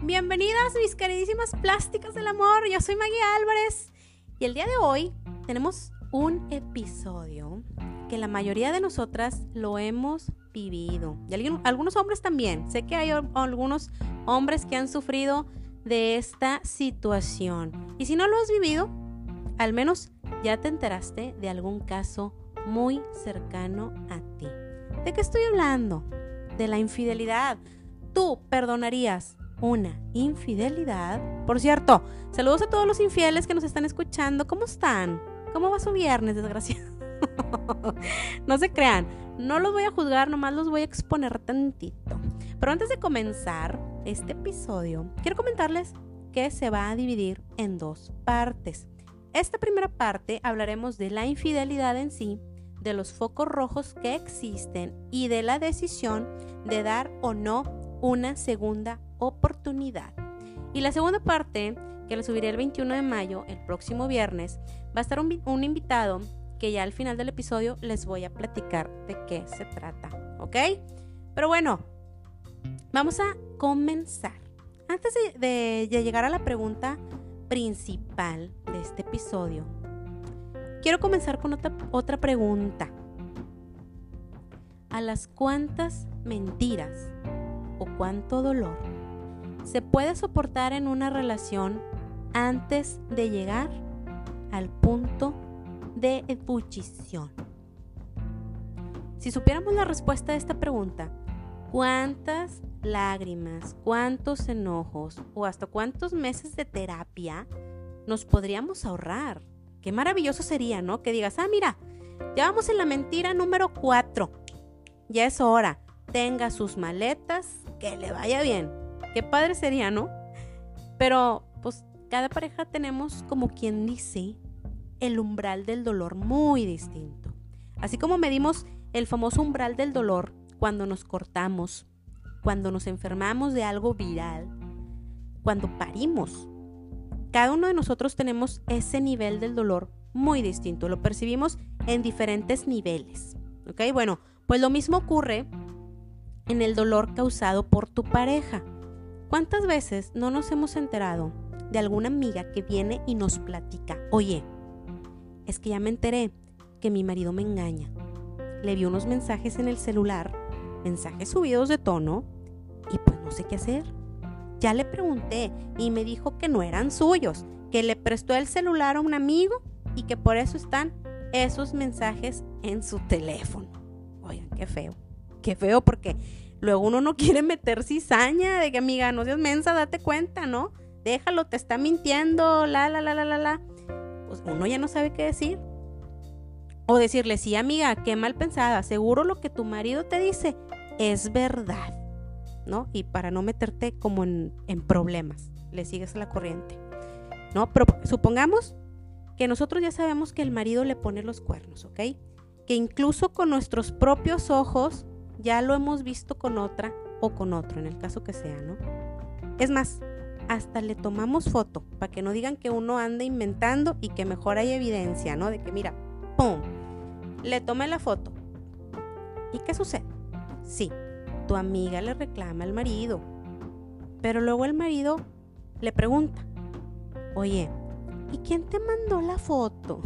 Bienvenidas mis queridísimas plásticas del amor, yo soy Maggie Álvarez y el día de hoy tenemos un episodio que la mayoría de nosotras lo hemos vivido. Y algunos hombres también. Sé que hay algunos hombres que han sufrido de esta situación. Y si no lo has vivido, al menos ya te enteraste de algún caso muy cercano a ti. ¿De qué estoy hablando? De la infidelidad. ¿Tú perdonarías una infidelidad? Por cierto, saludos a todos los infieles que nos están escuchando. ¿Cómo están? ¿Cómo va su viernes, desgraciado? no se crean, no los voy a juzgar, nomás los voy a exponer tantito. Pero antes de comenzar este episodio, quiero comentarles que se va a dividir en dos partes. Esta primera parte hablaremos de la infidelidad en sí, de los focos rojos que existen y de la decisión de dar o no una segunda oportunidad. Y la segunda parte, que la subiré el 21 de mayo, el próximo viernes, va a estar un, invitado que ya al final del episodio les voy a platicar de qué se trata, ¿ok? Pero bueno, vamos a comenzar. Antes de, llegar a la pregunta principal de este episodio, quiero comenzar con otra, otra pregunta. ¿A las cuántas mentiras o cuánto dolor se puede soportar en una relación antes de llegar al punto de ebullición. Si supiéramos la respuesta a esta pregunta, ¿cuántas lágrimas, cuántos enojos o hasta cuántos meses de terapia nos podríamos ahorrar? Qué maravilloso sería, ¿no? Que digas, ah, mira, ya vamos en la mentira número 4. Ya es hora. Tenga sus maletas, que le vaya bien. Qué padre sería, ¿no? Pero, pues, cada pareja tenemos como quien dice el umbral del dolor muy distinto. Así como medimos el famoso umbral del dolor cuando nos cortamos, cuando nos enfermamos de algo viral, cuando parimos. Cada uno de nosotros tenemos ese nivel del dolor muy distinto, lo percibimos en diferentes niveles. ¿Ok? Bueno, pues lo mismo ocurre en el dolor causado por tu pareja. ¿Cuántas veces no nos hemos enterado de alguna amiga que viene y nos platica, oye, es que ya me enteré que mi marido me engaña. Le vi unos mensajes en el celular, mensajes subidos de tono, y pues no sé qué hacer. Ya le pregunté y me dijo que no eran suyos, que le prestó el celular a un amigo y que por eso están esos mensajes en su teléfono. Oigan, qué feo. Qué feo porque luego uno no quiere meter cizaña de que amiga, no seas mensa, date cuenta, ¿no? Déjalo, te está mintiendo, la, la, la, la, la, la. Pues, uno ya no sabe qué decir. O decirle, sí, amiga, qué mal pensada, seguro lo que tu marido te dice es verdad, ¿no? Y para no meterte como en, problemas, le sigues la corriente, ¿no? Pero supongamos que nosotros ya sabemos que el marido le pone los cuernos, ¿ok? Que incluso con nuestros propios ojos ya lo hemos visto con otra o con otro, en el caso que sea, ¿no? Es más, hasta le tomamos foto para que no digan que uno anda inventando y que mejor hay evidencia, ¿no? De que mira, ¡pum! Le tomé la foto. ¿Y qué sucede? Sí, tu amiga le reclama al marido, pero luego el marido le pregunta, oye, ¿y quién te mandó la foto?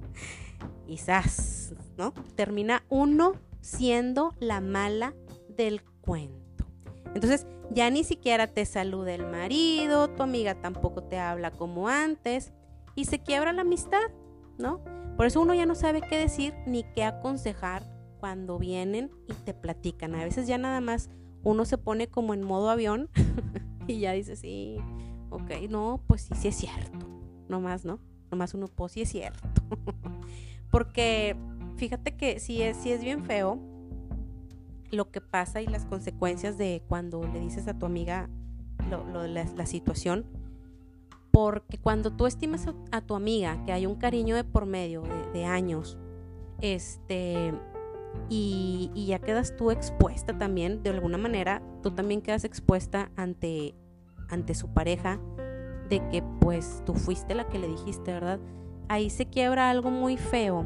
Quizás, ¿no? Termina uno siendo la mala del cuento. Entonces, ya ni siquiera te saluda el marido, tu amiga tampoco te habla como antes y se quiebra la amistad, ¿no? Por eso uno ya no sabe qué decir ni qué aconsejar cuando vienen y te platican. A veces ya nada más uno se pone como en modo avión y ya dice, sí, ok, no, pues sí, sí es cierto. No más, ¿no? Nomás uno, pues sí es cierto. Porque fíjate que si es, si es bien feo lo que pasa y las consecuencias de cuando le dices a tu amiga lo, la, situación. Porque cuando tú estimas a, tu amiga que hay un cariño de por medio de, años, este, y, ya quedas tú expuesta también, de alguna manera, tú también quedas expuesta ante, ante su pareja, de que pues tú fuiste la que le dijiste, ¿verdad? Ahí se quiebra algo muy feo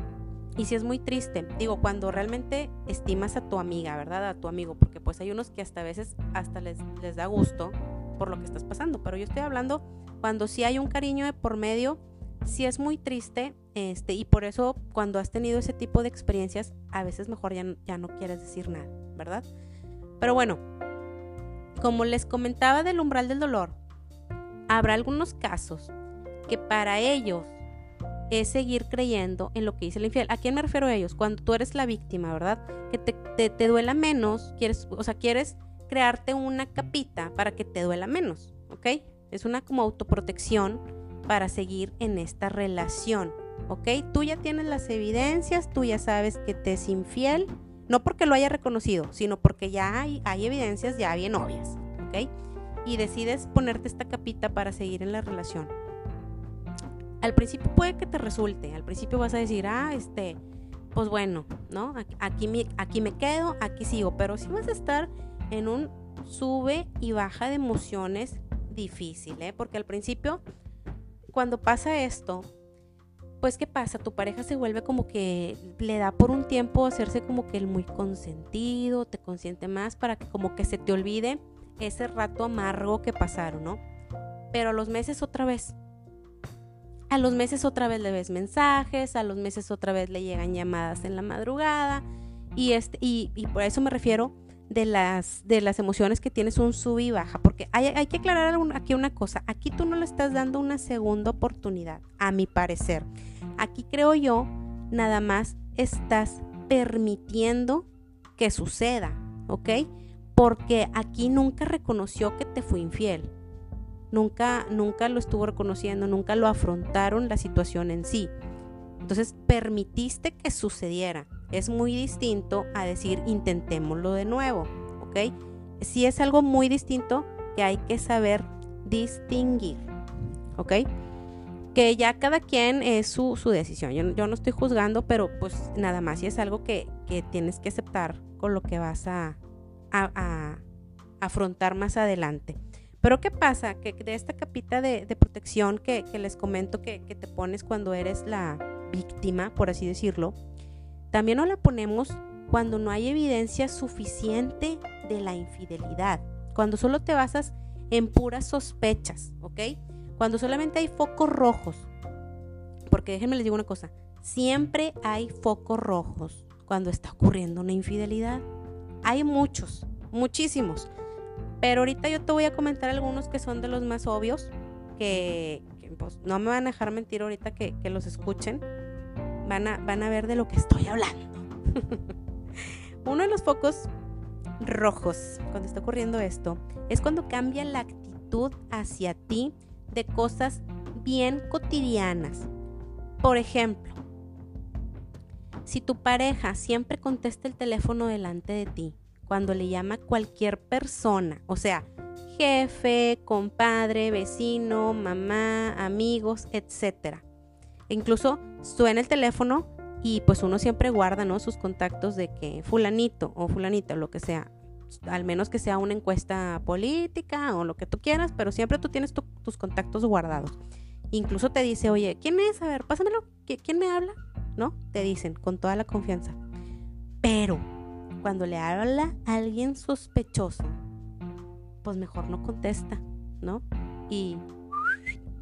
y si es muy triste, digo, cuando realmente estimas a tu amiga, ¿verdad? A tu amigo, porque pues hay unos que hasta a veces hasta les, les da gusto por lo que estás pasando, pero yo estoy hablando cuando sí hay un cariño de por medio, sí es muy triste, este, y por eso cuando has tenido ese tipo de experiencias, a veces mejor ya, ya no quieres decir nada, ¿verdad? Pero bueno, como les comentaba del umbral del dolor, habrá algunos casos que para ellos es seguir creyendo en lo que dice el infiel. ¿A quién me refiero a ellos? Cuando tú eres la víctima, ¿verdad? Que te, te, duela menos, quieres, o sea, quieres crearte una capita para que te duela menos, ¿ok? Es una como autoprotección para seguir en esta relación, ¿ok? Tú ya tienes las evidencias, tú ya sabes que te es infiel, no porque lo haya reconocido, sino porque ya hay, evidencias ya bien obvias, ¿ok? Y decides ponerte esta capita para seguir en la relación al principio puede que te resulte, al principio vas a decir, ah, este, pues bueno, ¿no? Aquí me, aquí me quedo, aquí sigo, pero si vas a estar en un sube y baja de emociones difícil, ¿eh? Porque al principio, cuando pasa esto, pues ¿qué pasa? Tu pareja se vuelve como que le da por un tiempo hacerse como que el muy consentido, te consiente más para que como que se te olvide ese rato amargo que pasaron, ¿no? Pero los meses otra vez, a los meses otra vez le ves mensajes, a los meses otra vez le llegan llamadas en la madrugada y, este, y, por eso me refiero de las, de las emociones que tienes un sub y baja, porque hay, hay que aclarar aquí una cosa, aquí tú no le estás dando una segunda oportunidad, a mi parecer. Aquí creo yo, nada más estás permitiendo que suceda, ¿ok? Porque aquí nunca reconoció que te fue infiel. Nunca, nunca lo estuvo reconociendo, nunca lo afrontaron la situación en sí. Entonces permitiste que sucediera. Es muy distinto a decir intentémoslo de nuevo, ¿ok? Sí es algo muy distinto que hay que saber distinguir, ¿ok? Que ya cada quien es su, decisión. Yo, no estoy juzgando, pero pues nada más, y es algo que, tienes que aceptar con lo que vas a, a afrontar más adelante. Pero ¿qué pasa? Que de esta capita de, protección que, les comento que, te pones cuando eres la víctima, por así decirlo, también nos la ponemos cuando no hay evidencia suficiente de la infidelidad, cuando solo te basas en puras sospechas, ¿ok? Cuando solamente hay focos rojos, porque déjenme les digo una cosa, siempre hay focos rojos cuando está ocurriendo una infidelidad. Hay muchos, muchísimos. Pero ahorita yo te voy a comentar algunos que son de los más obvios, que, pues, no me van a dejar mentir ahorita que, los escuchen. Van a, van a ver de lo que estoy hablando. Uno de los focos rojos cuando está ocurriendo esto es cuando cambia la actitud hacia ti de cosas bien cotidianas. Por ejemplo, si tu pareja siempre contesta el teléfono delante de ti, cuando le llama cualquier persona, o sea, jefe, compadre, vecino, mamá, amigos, etc. Incluso suena el teléfono y pues uno siempre guarda ¿no? sus contactos de que fulanito o fulanita, lo que sea, al menos que sea una encuesta política o lo que tú quieras, pero siempre tú tienes tus contactos guardados. Incluso te dice, oye, ¿quién es? A ver, pásamelo, ¿quién me habla? ¿No? Te dicen con toda la confianza. Pero cuando le habla a alguien sospechoso, pues mejor no contesta, ¿no? Y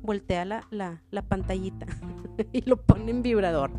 voltea la, la, pantallita y lo pone en vibrador,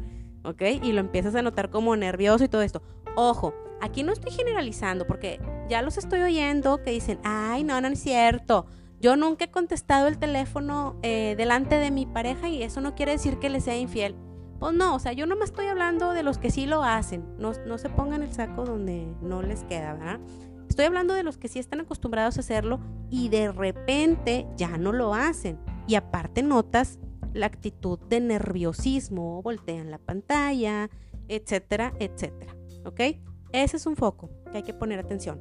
¿ok? Y lo empiezas a notar como nervioso y todo esto. Ojo, aquí no estoy generalizando porque ya los estoy oyendo que dicen, ay, no, no es cierto. Yo nunca he contestado el teléfono eh, delante de mi pareja y eso no quiere decir que le sea infiel. Pues no, o sea, yo no me estoy hablando de los que sí lo hacen. No, no se pongan el saco donde no les queda, ¿verdad? Estoy hablando de los que sí están acostumbrados a hacerlo y de repente ya no lo hacen. Y aparte notas la actitud de nerviosismo, voltean la pantalla, etcétera, etcétera. ¿Ok? Ese es un foco que hay que poner atención.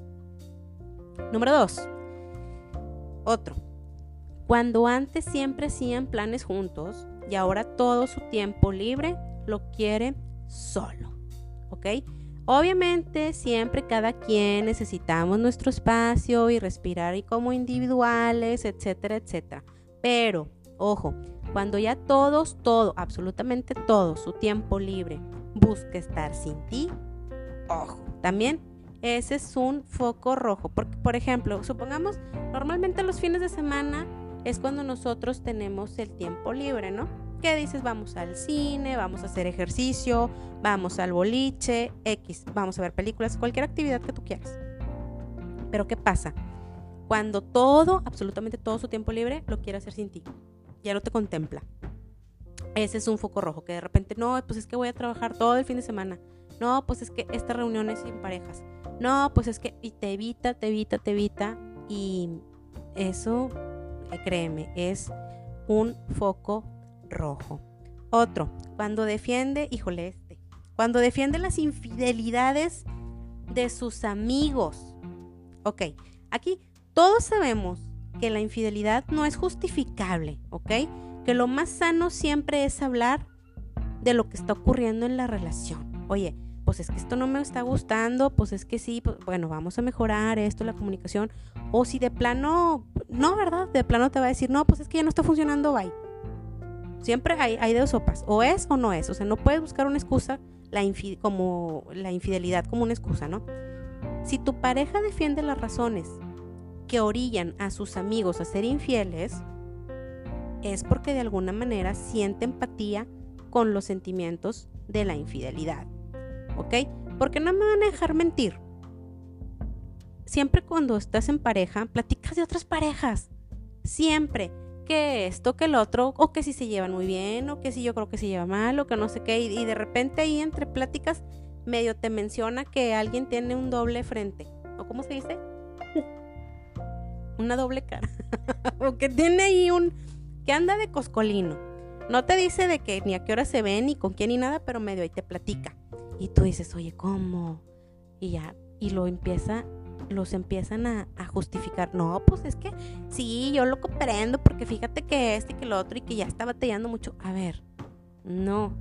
Número dos. Otro. Cuando antes siempre hacían planes juntos, y ahora todo su tiempo libre lo quiere solo. ¿Ok? Obviamente siempre cada quien necesitamos nuestro espacio y respirar y como individuales, etcétera, etcétera. Pero, ojo, cuando ya todos, todo, absolutamente todo, su tiempo libre busca estar sin ti, ojo, también ese es un foco rojo. Porque, por ejemplo, supongamos, normalmente los fines de semana es cuando nosotros tenemos el tiempo libre, ¿no? ¿Qué dices? Vamos al cine, vamos a hacer ejercicio, vamos al boliche, X, vamos a ver películas, cualquier actividad que tú quieras. Pero ¿qué pasa? Cuando todo, absolutamente todo su tiempo libre, lo quiere hacer sin ti. Ya no te contempla. Ese es un foco rojo, que de repente, no, pues es que voy a trabajar todo el fin de semana. No, pues es que esta reunión es sin parejas. No, pues es que y te evita, te evita, te evita. Y eso, eh, créeme, es un foco rojo. Otro, cuando defiende, híjole este, cuando defiende las infidelidades de sus amigos. Ok, aquí todos sabemos que la infidelidad no es justificable, ¿ok? Que lo más sano siempre es hablar de lo que está ocurriendo en la relación. Oye, pues es que esto no me está gustando, pues es que sí, pues, bueno, vamos a mejorar esto, la comunicación. O si de plano, no, ¿verdad? De plano te va a decir, no, pues es que ya no está funcionando, bye. Siempre hay, dos sopas, o es o no es. O sea, no puedes buscar una excusa la como la infidelidad como una excusa, ¿no? Si tu pareja defiende las razones que orillan a sus amigos a ser infieles, es porque de alguna manera siente empatía con los sentimientos de la infidelidad. ¿Ok? Porque no me van a dejar mentir. Siempre cuando estás en pareja, platicas de otras parejas. Siempre que esto, que el otro, o que si se llevan muy bien, o que si yo creo que se lleva mal, o que no sé qué, y, de repente ahí entre pláticas medio te menciona que alguien tiene un doble frente, o cómo se dice, una doble cara, o que tiene ahí un, que anda de coscolino. No te dice de que ni a qué hora se ven, ni con quién, ni nada, pero medio ahí te platica. Y tú dices, oye, ¿cómo? Y ya, y lo empieza los empiezan a, justificar. No, pues es que sí, yo lo comprendo porque fíjate que este y que lo otro y que ya está batallando mucho. A ver, no,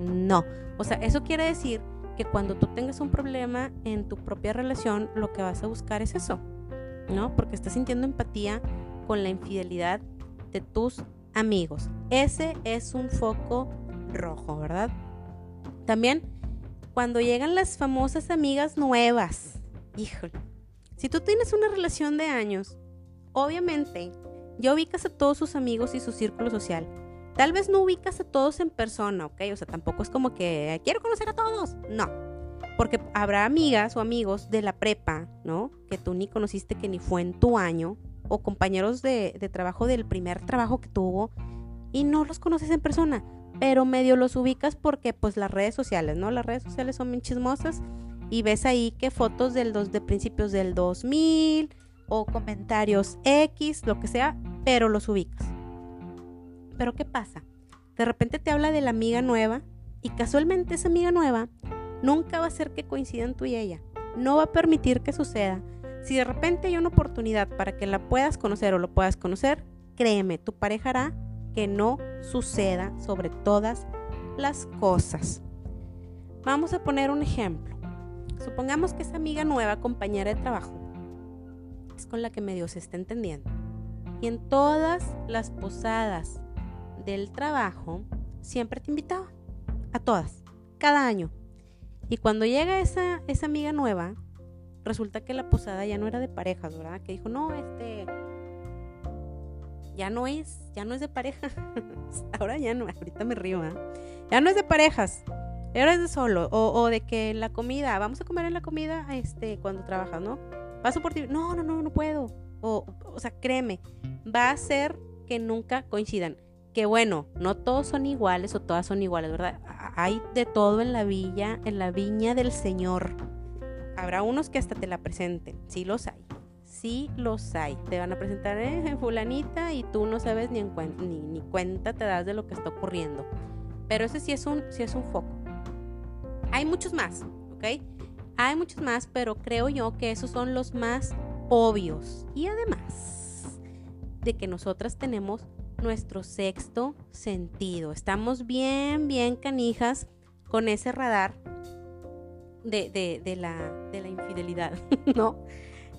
no. O sea, eso quiere decir que cuando tú tengas un problema en tu propia relación, lo que vas a buscar es eso, ¿no? Porque estás sintiendo empatía con la infidelidad de tus amigos. Ese es un foco rojo, ¿verdad? También cuando llegan las famosas amigas nuevas. Híjole, si tú tienes una relación de años, obviamente ya ubicas a todos sus amigos y su círculo social. Tal vez no ubicas a todos en persona, ¿ok? O sea, tampoco es como que quiero conocer a todos. No. Porque habrá amigas o amigos de la prepa, ¿no? Que tú ni conociste, que ni fue en tu año. O compañeros de, trabajo del primer trabajo que tuvo. Y no los conoces en persona. Pero medio los ubicas porque, pues, las redes sociales, ¿no? Las redes sociales son bien chismosas y ves ahí que fotos del dos, de principios del 2000 o comentarios X, lo que sea, pero los ubicas. Pero ¿qué pasa? De repente te habla de la amiga nueva y casualmente esa amiga nueva nunca va a ser que coincidan tú y ella. No va a permitir que suceda. Si de repente hay una oportunidad para que la puedas conocer o lo puedas conocer, créeme, tu pareja hará que no suceda sobre todas las cosas. Vamos a poner un ejemplo. Supongamos que esa amiga nueva, compañera de trabajo, es con la que medio se está entendiendo. Y en todas las posadas del trabajo, siempre te invitaba. A todas. Cada año. Y cuando llega esa, esa amiga nueva, resulta que la posada ya no era de parejas, ¿verdad? Que dijo, no, este, ya no es, ya no es de pareja. Ahora ya no, ahorita me río, ¿eh? Ya no es de parejas. Eres de solo. O, de que la comida, vamos a comer en la comida este, cuando trabajas, ¿no? Paso por ti. No, no, no, no puedo. O, o sea, créeme, va a ser que nunca coincidan. Que bueno, no todos son iguales o todas son iguales, ¿verdad? Hay de todo en la villa, en la viña del Señor. Habrá unos que hasta te la presenten. Sí los hay. Sí los hay. Te van a presentar eh, fulanita y tú no sabes ni, en ni, ni cuenta te das de lo que está ocurriendo. Pero ese sí es un, sí es un foco. Hay muchos más, ¿ok? Hay muchos más, pero creo yo que esos son los más obvios. Y además de que nosotras tenemos nuestro sexto sentido. Estamos bien, bien canijas con ese radar de, de, la, de la infidelidad, ¿no?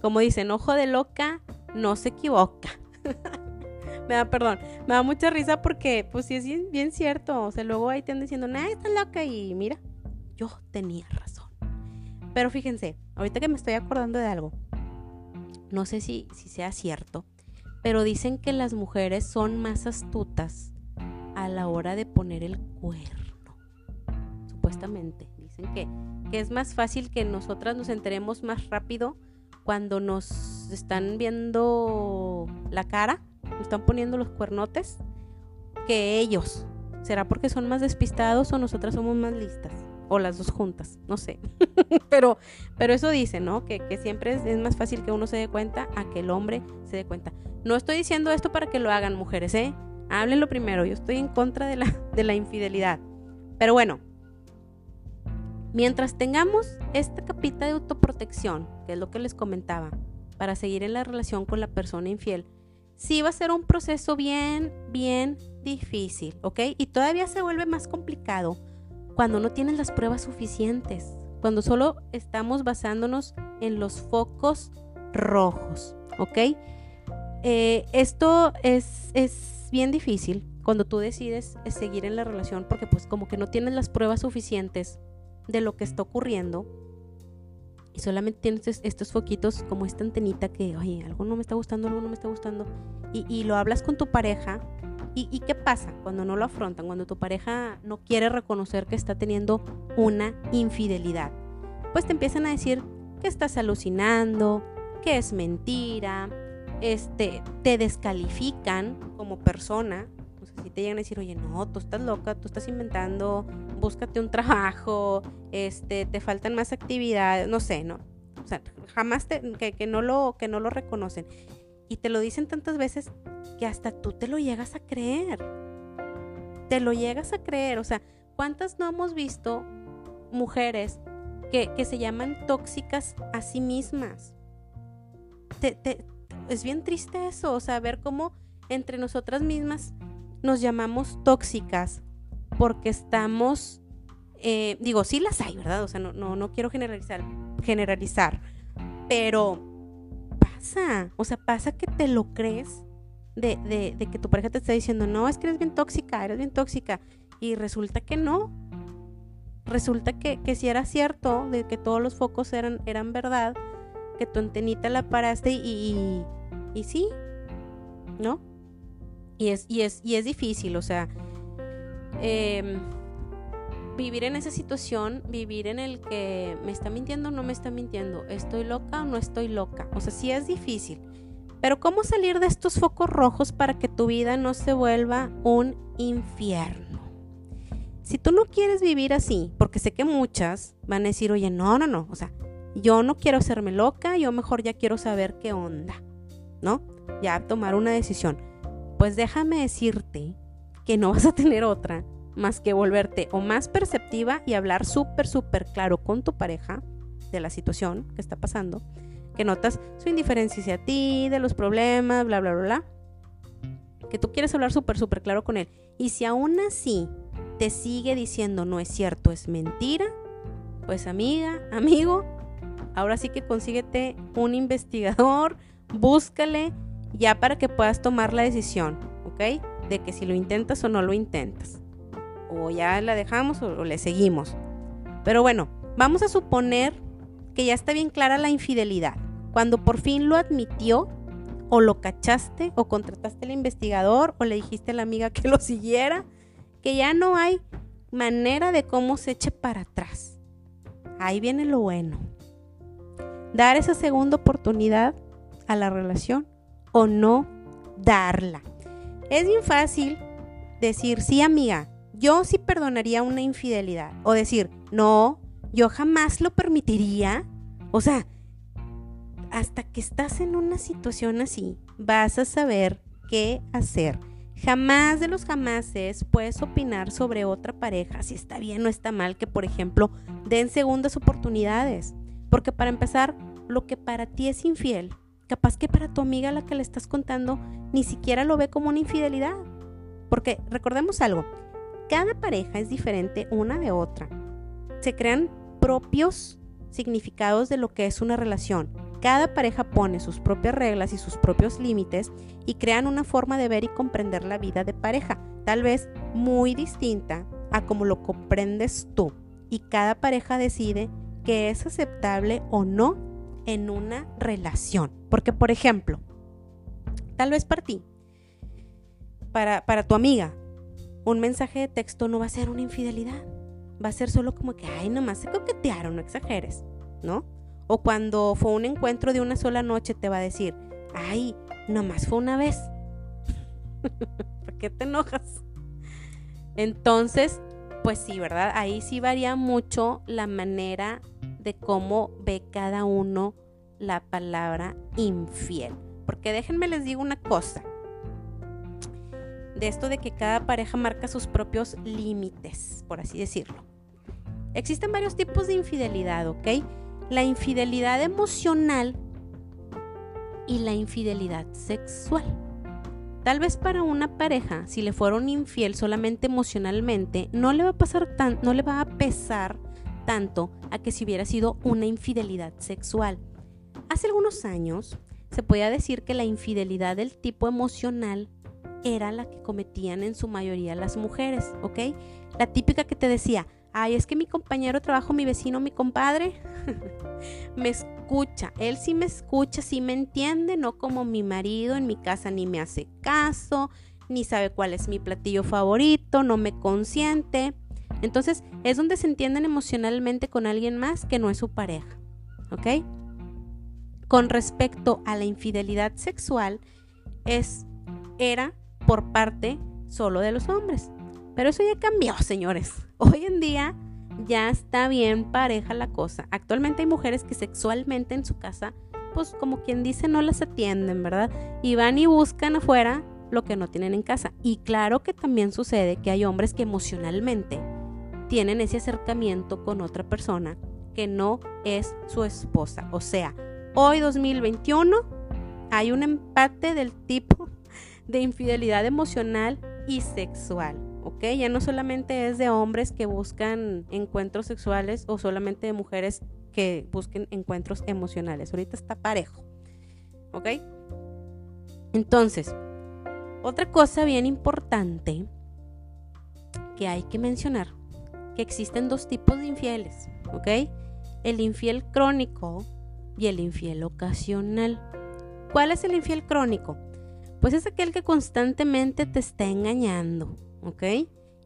Como dicen, ojo de loca no se equivoca. me da perdón, me da mucha risa porque pues sí es bien, cierto, o sea, luego ahí te andan diciendo, nah, está loca y mira, yo tenía razón. Pero fíjense, ahorita que me estoy acordando de algo, no sé si, si sea cierto, pero dicen que las mujeres son más astutas a la hora de poner el cuerno, supuestamente. Dicen que, que es más fácil que nosotras nos enteremos más rápido cuando nos están viendo la cara, nos están poniendo los cuernotes, que ellos. ¿Será porque son más despistados o nosotras somos más listas? O las dos juntas, no sé. pero, pero eso dice, ¿no? Que, siempre es, más fácil que uno se dé cuenta a que el hombre se dé cuenta. No estoy diciendo esto para que lo hagan mujeres, ¿eh? Háblenlo primero. Yo estoy en contra de la, de la infidelidad. Pero bueno, Mientras tengamos esta capita de autoprotección, que es lo que les comentaba, para seguir en la relación con la persona infiel, sí va a ser un proceso bien, bien difícil, ¿ok? Y todavía se vuelve más complicado cuando no tienes las pruebas suficientes, cuando solo estamos basándonos en los focos rojos, ¿ok? Eh, esto es, es bien difícil cuando tú decides seguir en la relación porque pues como que no tienes las pruebas suficientes de lo que está ocurriendo y solamente tienes estos foquitos como esta antenita que, oye, algo no me está gustando, algo no me está gustando, y, lo hablas con tu pareja, y, ¿y, qué pasa cuando no lo afrontan? Cuando tu pareja no quiere reconocer que está teniendo una infidelidad. Pues te empiezan a decir que estás alucinando, que es mentira, este, te descalifican como persona, si te llegan a decir, oye, no, tú estás loca, tú estás inventando, búscate un trabajo, este, te faltan más actividades, no sé, ¿no? O sea, jamás te, que, no lo, que reconocen. Y te lo dicen tantas veces que hasta tú te lo llegas a creer. Te lo llegas a creer. O sea, ¿cuántas no hemos visto mujeres que, que se llaman tóxicas a sí mismas? Te, te, es bien triste eso, o sea, ver cómo entre nosotras mismas nos llamamos tóxicas porque estamos, eh, digo, sí las hay, ¿verdad? O sea, no, no, no quiero generalizar, generalizar, pero pasa, o sea, pasa que te lo crees de, de, que tu pareja te está diciendo, no, es que eres bien tóxica, eres bien tóxica, y resulta que no. Resulta que, que si era cierto, de que todos los focos eran, eran verdad, que tu antenita la paraste y, y sí, ¿no? Y es, y es, y es difícil, o sea, em, vivir en esa situación, vivir en el que me está mintiendo o no me está mintiendo, estoy loca o no estoy loca, o sea, sí es difícil. Pero ¿cómo salir de estos focos rojos para que tu vida no se vuelva un infierno? Si tú no quieres vivir así, porque sé que muchas van a decir, oye, no, no, no, o sea, yo no quiero hacerme loca, yo mejor ya quiero saber qué onda, ¿no? Ya tomar una decisión. Pues déjame decirte que no vas a tener otra más que volverte o más perceptiva y hablar súper, súper claro con tu pareja de la situación que está pasando, que notas su indiferencia hacia ti, de los problemas, bla, bla, bla, bla. Que tú quieres hablar súper, súper claro con él. Y si aún así te sigue diciendo no es cierto, es mentira, pues amiga, amigo, ahora sí que consíguete un investigador, búscale ya para que puedas tomar la decisión, ¿ok? De que si lo intentas o no lo intentas. O ya la dejamos o, le seguimos. Pero bueno, vamos a suponer que ya está bien clara la infidelidad. Cuando por fin lo admitió, o lo cachaste, o contrataste al investigador, o le dijiste a la amiga que lo siguiera, que ya no hay manera de cómo se eche para atrás. Ahí viene lo bueno. Dar esa segunda oportunidad a la relación o no darla. Es bien fácil decir, sí amiga, yo sí perdonaría una infidelidad. O decir, no, yo jamás lo permitiría. O sea, hasta que estás en una situación así, vas a saber qué hacer. Jamás de los jamases puedes opinar sobre otra pareja, si está bien o está mal, que por ejemplo den segundas oportunidades. Porque para empezar, lo que para ti es infiel, capaz que para tu amiga la que le estás contando ni siquiera lo ve como una infidelidad. Porque recordemos algo, cada pareja es diferente una de otra. Se crean propios significados de lo que es una relación. cada pareja pone sus propias reglas y sus propios límites y crean una forma de ver y comprender la vida de pareja, tal vez muy distinta a como lo comprendes tú. Y cada pareja decide que es aceptable o no en una relación. Porque, por ejemplo, tal vez para ti, para, para tu amiga, un mensaje de texto no va a ser una infidelidad. Va a ser solo como que, ay, nomás se coquetearon, no exageres, ¿no? O cuando fue un encuentro de una sola noche te va a decir, ay, nomás fue una vez. ¿Por qué te enojas? Entonces, pues sí, ¿verdad? Ahí sí varía mucho la manera de cómo ve cada uno la palabra infiel. Porque déjenme les digo una cosa. De esto de que cada pareja marca sus propios límites, por así decirlo. Existen varios tipos de infidelidad, ¿ok? la infidelidad emocional y la infidelidad sexual. Tal vez para una pareja, si le fueron infiel solamente emocionalmente, no le va a pasar tan, no le va a pesar tanto a que si hubiera sido una infidelidad sexual. Hace algunos años se podía decir que la infidelidad del tipo emocional era la que cometían en su mayoría las mujeres, ¿ok? La típica que te decía, ay, es que mi compañero trabajo, mi vecino, mi compadre, me escucha. Él sí me escucha, sí me entiende, no como mi marido en mi casa ni me hace caso, ni sabe cuál es mi platillo favorito, no me consiente. Entonces es donde se entienden emocionalmente con alguien más que no es su pareja. ¿Ok? Con respecto a la infidelidad sexual, es, era por parte solo de los hombres. Pero eso ya cambió, señores. Hoy en día ya está bien pareja la cosa. Actualmente hay mujeres que sexualmente en su casa, pues como quien dice, no las atienden, ¿verdad? Y van y buscan afuera lo que no tienen en casa. Y claro que también sucede que hay hombres que emocionalmente tienen ese acercamiento con otra persona que no es su esposa. O sea, hoy 2021 hay un empate del tipo de infidelidad emocional y sexual. ¿ok? Ya no solamente es de hombres que buscan encuentros sexuales o solamente de mujeres que busquen encuentros emocionales. Ahorita está parejo, ¿ok? Entonces, otra cosa bien importante que hay que mencionar, existen dos tipos de infieles, ¿ok? El infiel crónico y el infiel ocasional. ¿Cuál es el infiel crónico? Pues es aquel que constantemente te está engañando, ¿ok?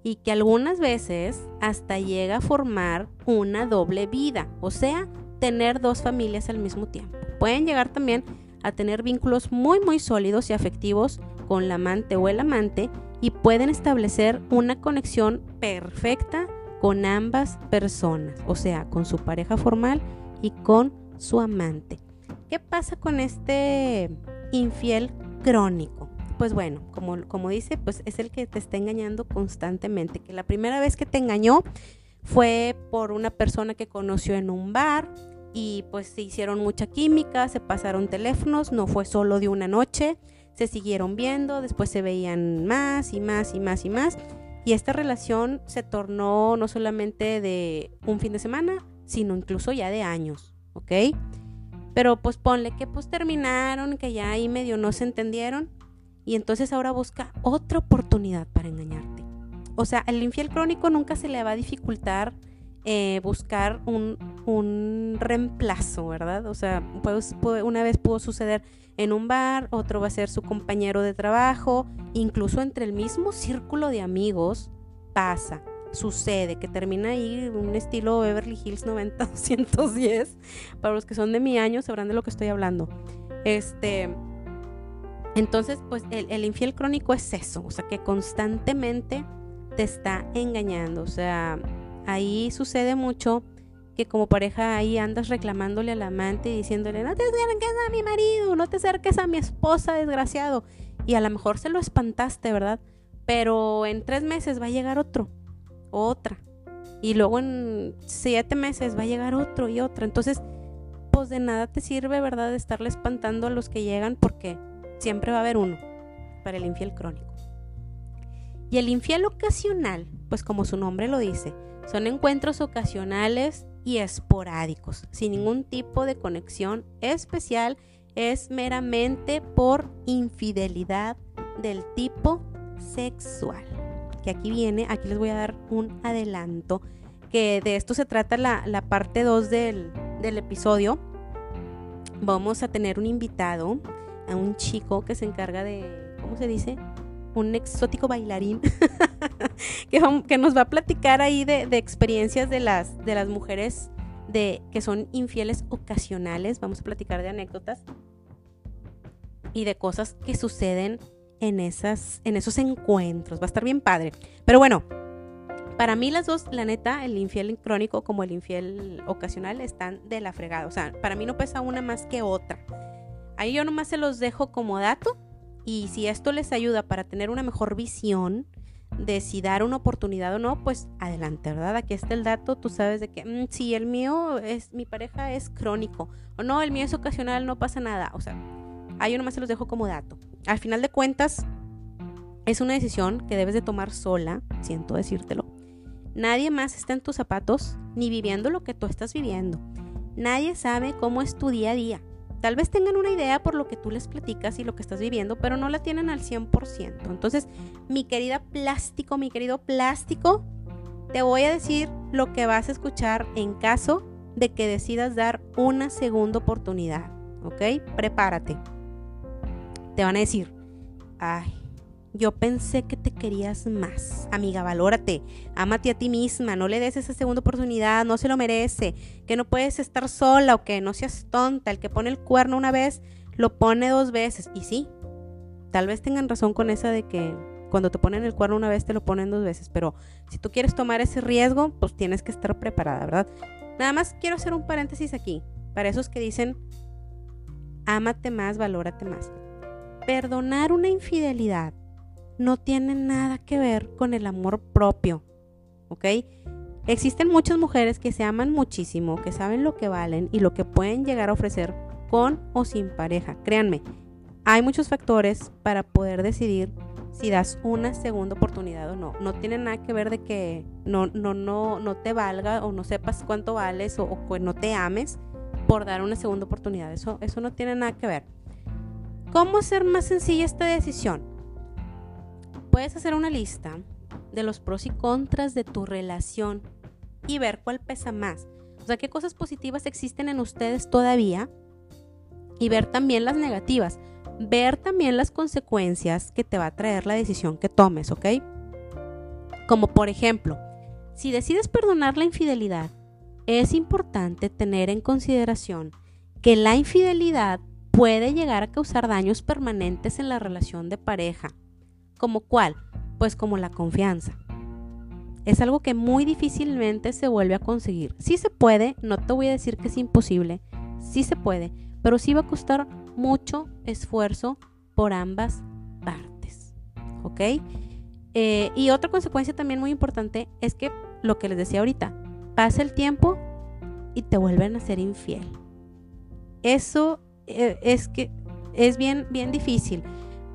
Y que algunas veces hasta llega a formar una doble vida, o sea, tener dos familias al mismo tiempo. Pueden llegar también a tener vínculos muy muy sólidos y afectivos con la amante o el amante y pueden establecer una conexión perfecta con ambas personas, o sea, con su pareja formal y con su amante. ¿Qué pasa con este infiel crónico? pues bueno, como, como dice, pues es el que te está engañando constantemente. Que la primera vez que te engañó fue por una persona que conoció en un bar y pues se hicieron mucha química, se pasaron teléfonos, no fue solo de una noche, se siguieron viendo, después se veían más y más y más y más. Y esta relación se tornó no solamente de un fin de semana, sino incluso ya de años, ¿ok? Pero pues ponle que pues terminaron, que ya ahí medio no se entendieron y entonces ahora busca otra oportunidad para engañarte. O sea, al infiel crónico nunca se le va a dificultar eh, buscar un, un, reemplazo, ¿verdad? O sea, una vez pudo suceder en un bar, otro va a ser su compañero de trabajo, incluso entre el mismo círculo de amigos pasa, sucede, que termina ahí un estilo Beverly Hills 90-210. Para los que son de mi año sabrán de lo que estoy hablando. Este entonces, pues el, infiel crónico es eso, o sea, que constantemente te está engañando. O sea, ahí sucede mucho que como pareja ahí andas reclamándole al amante y diciéndole, no te acerques a mi marido, no te acerques a mi esposa, desgraciado. Y a lo mejor se lo espantaste, ¿verdad? Pero en tres meses va a llegar otro, otra. Y luego en siete meses va a llegar otro y otra. Entonces, pues de nada te sirve, ¿verdad? De estarle espantando a los que llegan porque siempre va a haber uno para el infiel crónico. Y el infiel ocasional, pues como su nombre lo dice, son encuentros ocasionales y esporádicos, sin ningún tipo de conexión especial, es meramente por infidelidad del tipo sexual. Que aquí viene, aquí les voy a dar un adelanto, que de esto se trata la, parte 2 del, del episodio. Vamos a tener un invitado, a un chico que se encarga de, ¿cómo se dice? un exótico bailarín que, nos va a platicar ahí de, experiencias de las, de las mujeres de, que son infieles ocasionales. Vamos a platicar de anécdotas y de cosas que suceden en, esas, en esos encuentros. Va a estar bien padre. Pero bueno, para mí las dos, la neta, el infiel crónico como el infiel ocasional están de la fregada. O sea, para mí no pesa una más que otra. Ahí yo nomás se los dejo como dato y si esto les ayuda para tener una mejor visión de si dar una oportunidad o no, pues adelante, ¿verdad? Aquí está el dato, tú sabes de que mm, si el mío es, mi pareja es crónico, o no, el mío es ocasional, no pasa nada. O sea, ahí nomás se los dejo como dato. Al final de cuentas, es una decisión que debes de tomar sola, siento decírtelo. Nadie más está en tus zapatos ni viviendo lo que tú estás viviendo. Nadie sabe cómo es tu día a día. Tal vez tengan una idea por lo que tú les platicas y lo que estás viviendo, pero no la tienen al 100%. Entonces, mi querida plástico, mi querido plástico, te voy a decir lo que vas a escuchar en caso de que decidas dar una segunda oportunidad. ¿Ok? Prepárate. Te van a decir, ay, yo pensé que te querías más. Amiga, valórate. Ámate a ti misma. No le des esa segunda oportunidad. No se lo merece. Que no puedes estar sola o que no seas tonta. El que pone el cuerno una vez, lo pone dos veces. Y sí, tal vez tengan razón con esa de que cuando te ponen el cuerno una vez, te lo ponen dos veces. Pero si tú quieres tomar ese riesgo, pues tienes que estar preparada, ¿verdad? Nada más quiero hacer un paréntesis aquí. Para esos que dicen, ámate más, valórate más. Perdonar una infidelidad no tiene nada que ver con el amor propio, ¿ok? Existen muchas mujeres que se aman muchísimo, que saben lo que valen y lo que pueden llegar a ofrecer con o sin pareja. Créanme, hay muchos factores para poder decidir si das una segunda oportunidad o no. No tiene nada que ver de que no, no, no, no te valga o no sepas cuánto vales o, no te ames por dar una segunda oportunidad. Eso, eso no tiene nada que ver. ¿Cómo hacer más sencilla esta decisión? Puedes hacer una lista de los pros y contras de tu relación y ver cuál pesa más. O sea, qué cosas positivas existen en ustedes todavía y ver también las negativas. Ver también las consecuencias que te va a traer la decisión que tomes, ¿ok? Como por ejemplo, si decides perdonar la infidelidad, es importante tener en consideración que la infidelidad puede llegar a causar daños permanentes en la relación de pareja ¿Como cuál? Pues como la confianza. Es algo que muy difícilmente se vuelve a conseguir. Sí se puede, no te voy a decir que es imposible, sí se puede, pero sí va a costar mucho esfuerzo por ambas partes. ¿Ok? Eh, y otra consecuencia también muy importante es que lo que les decía ahorita, pasa el tiempo y te vuelven a ser infiel. Eso eh, es que es bien, bien difícil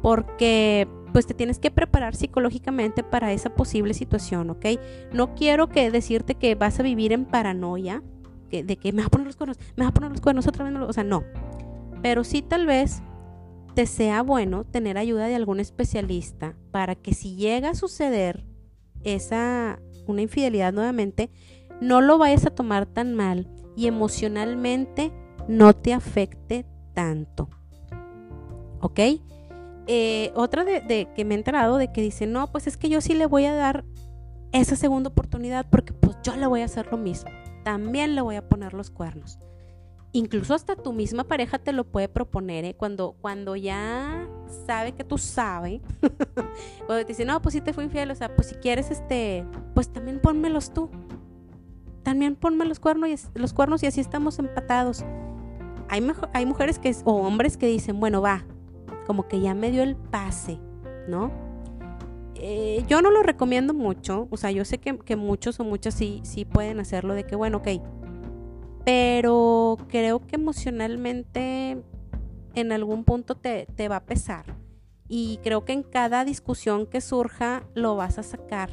porque pues te tienes que preparar psicológicamente para esa posible situación, ¿ok? No quiero que decirte que vas a vivir en paranoia, de que me va a poner los cuernos, me va a poner los cuernos otra vez, o sea, no. Pero sí tal vez te sea bueno tener ayuda de algún especialista para que si llega a suceder esa una infidelidad nuevamente, no lo vayas a tomar tan mal y emocionalmente no te afecte tanto. ¿Ok? Eh, otra de, que me he enterado de que dice, no, pues es que yo sí le voy a dar esa segunda oportunidad porque pues yo le voy a hacer lo mismo. También le voy a poner los cuernos. Incluso hasta tu misma pareja te lo puede proponer, ¿eh? cuando, cuando ya sabe que tú sabes, cuando te dice, no, pues sí te fui infiel, o sea, pues si quieres, este, pues también pónmelos tú. También ponme los cuernos y, los cuernos y así estamos empatados. Hay, hay mujeres que, o hombres que dicen, bueno, va, como que ya me dio el pase, ¿no? Eh, yo no lo recomiendo mucho, o sea, yo sé que, muchos o muchas sí, sí pueden hacerlo de que, bueno, ok, pero creo que emocionalmente en algún punto te, te va a pesar. Y creo que en cada discusión que surja lo vas a sacar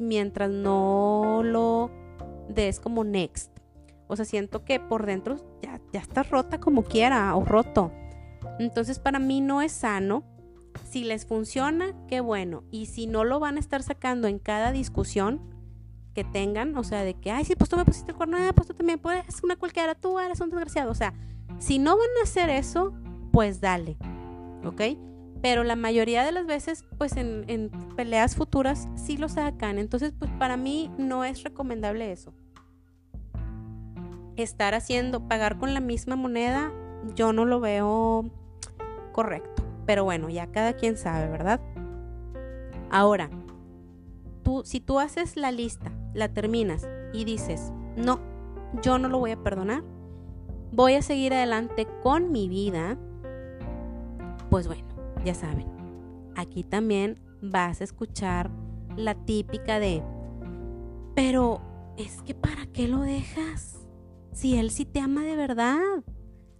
mientras no lo des como next. O sea, siento que por dentro ya, ya estás rota como quiera o roto. Entonces para mí no es sano. Si les funciona, qué bueno. Y si no lo van a estar sacando en cada discusión que tengan, o sea, de que, ay, sí, pues tú me pusiste el cuerno, ah, pues tú también, puedes una cualquiera, tú eres un desgraciado. O sea, si no van a hacer eso, pues dale, ¿ok? Pero la mayoría de las veces, pues en, en peleas futuras sí lo sacan. Entonces, pues para mí no es recomendable eso. Estar haciendo, pagar con la misma moneda, yo no lo veo correcto. Pero bueno, ya cada quien sabe, ¿verdad? Ahora, tú, si tú haces la lista, la terminas y dices, no, yo no lo voy a perdonar, voy a seguir adelante con mi vida, pues bueno, ya saben, aquí también vas a escuchar la típica de, pero es que ¿para qué lo dejas? Si él sí te ama de verdad.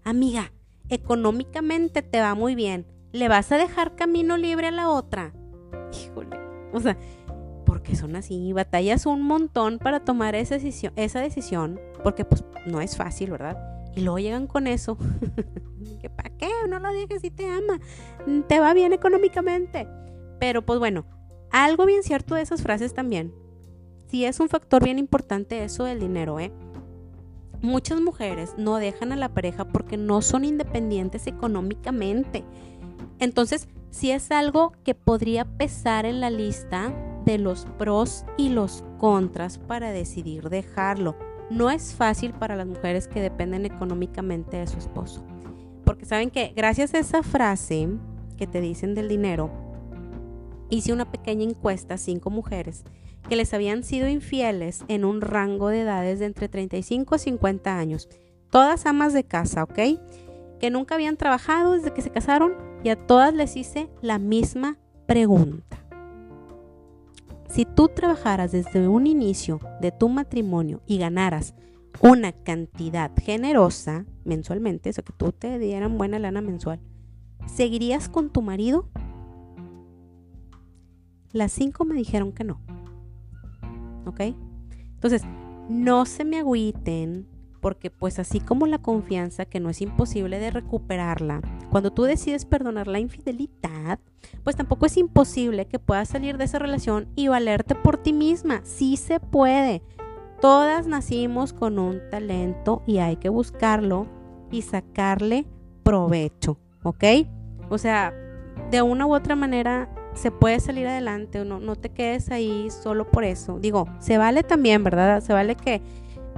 Amiga, económicamente te va muy bien. ¿Le vas a dejar camino libre a la otra? Híjole. O sea, porque son así, batallas un montón para tomar esa decisión, esa decisión, porque pues no es fácil, ¿verdad? Y luego llegan con eso. ¿Que ¿Para qué? No lo dejes si te ama. Te va bien económicamente. Pero pues bueno, algo bien cierto de esas frases también. Sí es un factor bien importante eso del dinero, ¿eh? Muchas mujeres no dejan a la pareja porque no son independientes económicamente. Entonces, sí es algo que podría pesar en la lista de los pros y los contras para decidir dejarlo. No es fácil para las mujeres que dependen económicamente de su esposo. Porque saben que gracias a esa frase que te dicen del dinero, hice una pequeña encuesta a cinco mujeres que les habían sido infieles en un rango de edades de entre 35 a 50 años. Todas amas de casa, ¿ok? Que nunca habían trabajado desde que se casaron y a todas les hice la misma pregunta. Si tú trabajaras desde un inicio de tu matrimonio y ganaras una cantidad generosa mensualmente, eso que tú te dieran buena lana mensual, ¿seguirías con tu marido? Las cinco me dijeron que no. ¿Ok? Entonces, no se me agüiten porque pues así como la confianza que no es imposible de recuperarla, cuando tú decides perdonar la infidelidad, pues tampoco es imposible que puedas salir de esa relación y valerte por ti misma. Sí se puede. Todas nacimos con un talento y hay que buscarlo y sacarle provecho, ¿ok? O sea, de una u otra manera se puede salir adelante, no, no te quedes ahí solo por eso. Digo, se vale también, ¿verdad? Se vale que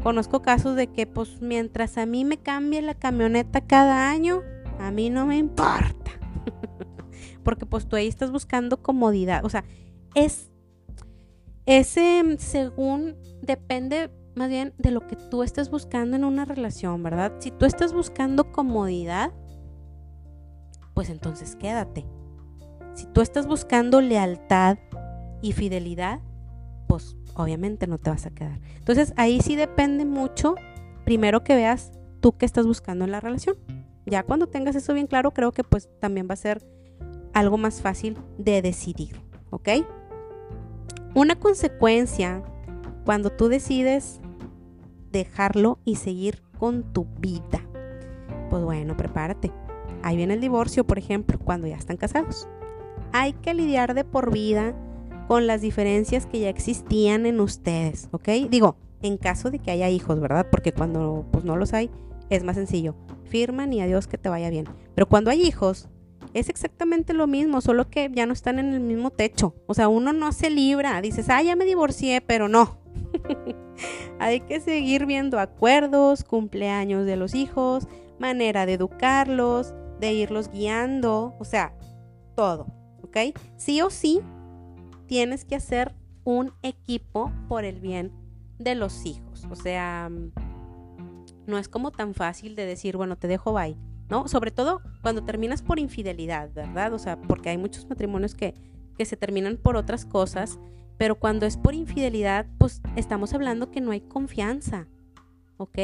conozco casos de que pues mientras a mí me cambie la camioneta cada año, a mí no me importa. Porque pues tú ahí estás buscando comodidad. O sea, es ese según depende más bien de lo que tú estés buscando en una relación, ¿verdad? Si tú estás buscando comodidad, pues entonces quédate. Si tú estás buscando lealtad y fidelidad, pues obviamente no te vas a quedar. Entonces ahí sí depende mucho, primero que veas tú qué estás buscando en la relación. Ya cuando tengas eso bien claro, creo que pues también va a ser algo más fácil de decidir, ¿ok? Una consecuencia cuando tú decides dejarlo y seguir con tu vida. Pues bueno, prepárate. Ahí viene el divorcio, por ejemplo, cuando ya están casados. Hay que lidiar de por vida con las diferencias que ya existían en ustedes, ¿ok? Digo, en caso de que haya hijos, ¿verdad? Porque cuando pues no los hay, es más sencillo. Firman y adiós que te vaya bien. Pero cuando hay hijos, es exactamente lo mismo, solo que ya no están en el mismo techo. O sea, uno no se libra. Dices, ah, ya me divorcié, pero no. Hay que seguir viendo acuerdos, cumpleaños de los hijos, manera de educarlos, de irlos guiando, o sea, todo, ¿ok? Sí o sí tienes que hacer un equipo por el bien de los hijos. O sea, no es como tan fácil de decir, bueno, te dejo bye, ¿no? Sobre todo cuando terminas por infidelidad, ¿verdad? O sea, porque hay muchos matrimonios que, que se terminan por otras cosas, pero cuando es por infidelidad, pues estamos hablando que no hay confianza, ¿ok?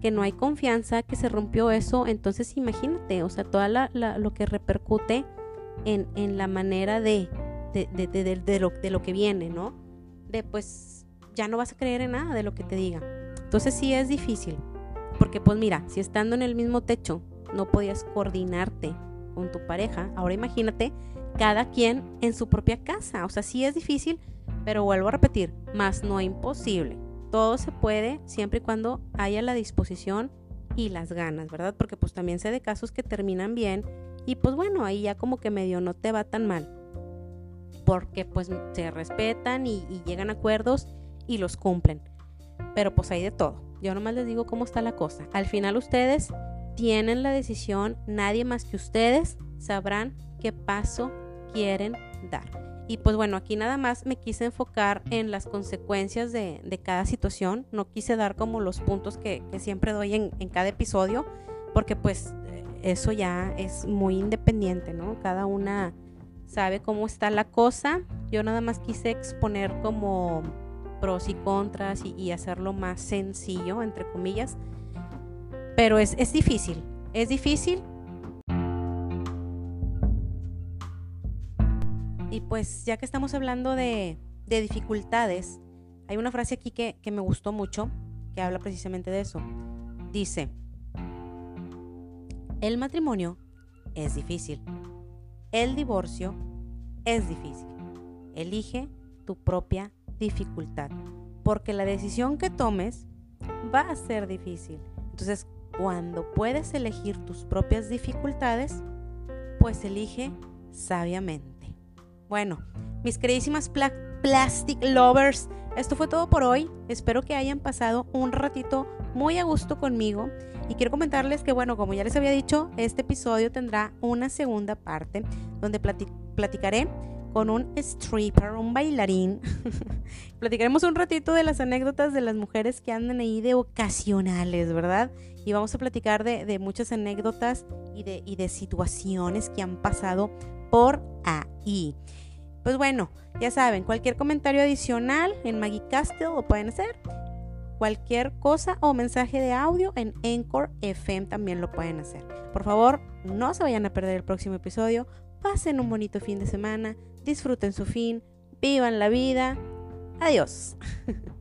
Que no hay confianza, que se rompió eso, entonces imagínate, o sea, todo lo que repercute en, la manera de, de, lo, de lo que viene, ¿no? De pues ya no vas a creer en nada de lo que te diga. Entonces sí es difícil, porque pues mira, si estando en el mismo techo no podías coordinarte con tu pareja, ahora imagínate cada quien en su propia casa. O sea, sí es difícil, pero vuelvo a repetir, más no imposible. Todo se puede siempre y cuando haya la disposición y las ganas, ¿verdad? Porque pues también sé de casos que terminan bien y pues bueno, ahí ya como que medio no te va tan mal. Porque pues se respetan y, llegan a acuerdos y los cumplen. Pero pues hay de todo. Yo nomás les digo cómo está la cosa. Al final ustedes tienen la decisión, nadie más que ustedes sabrán qué paso quieren dar. Y pues bueno, aquí nada más me quise enfocar en las consecuencias de, cada situación. No quise dar como los puntos que, siempre doy en, en, cada episodio, porque pues eso ya es muy independiente, ¿no? Cada una sabe cómo está la cosa. Yo nada más quise exponer como pros y contras y, hacerlo más sencillo, entre comillas. Pero es, es difícil, es difícil. Y pues ya que estamos hablando de, de dificultades, hay una frase aquí que, que me gustó mucho, que habla precisamente de eso. Dice, el matrimonio es difícil. El divorcio es difícil. Elige tu propia dificultad, porque la decisión que tomes va a ser difícil. Entonces, cuando puedes elegir tus propias dificultades, pues elige sabiamente. Bueno, mis queridísimas plastic lovers, esto fue todo por hoy. Espero que hayan pasado un ratito muy a gusto conmigo. Y quiero comentarles que, bueno, como ya les había dicho, este episodio tendrá una segunda parte donde platicaré con un stripper, un bailarín. Platicaremos un ratito de las anécdotas de las mujeres que andan ahí de ocasionales, ¿verdad? Y vamos a platicar de, muchas anécdotas y de, y de situaciones que han pasado por ahí. Pues bueno, ya saben, cualquier comentario adicional en Maggie Castle lo pueden hacer. Cualquier cosa o mensaje de audio en Encore FM también lo pueden hacer. Por favor, no se vayan a perder el próximo episodio. Pasen un bonito fin de semana disfruten su fin, vivan la vida. Adiós.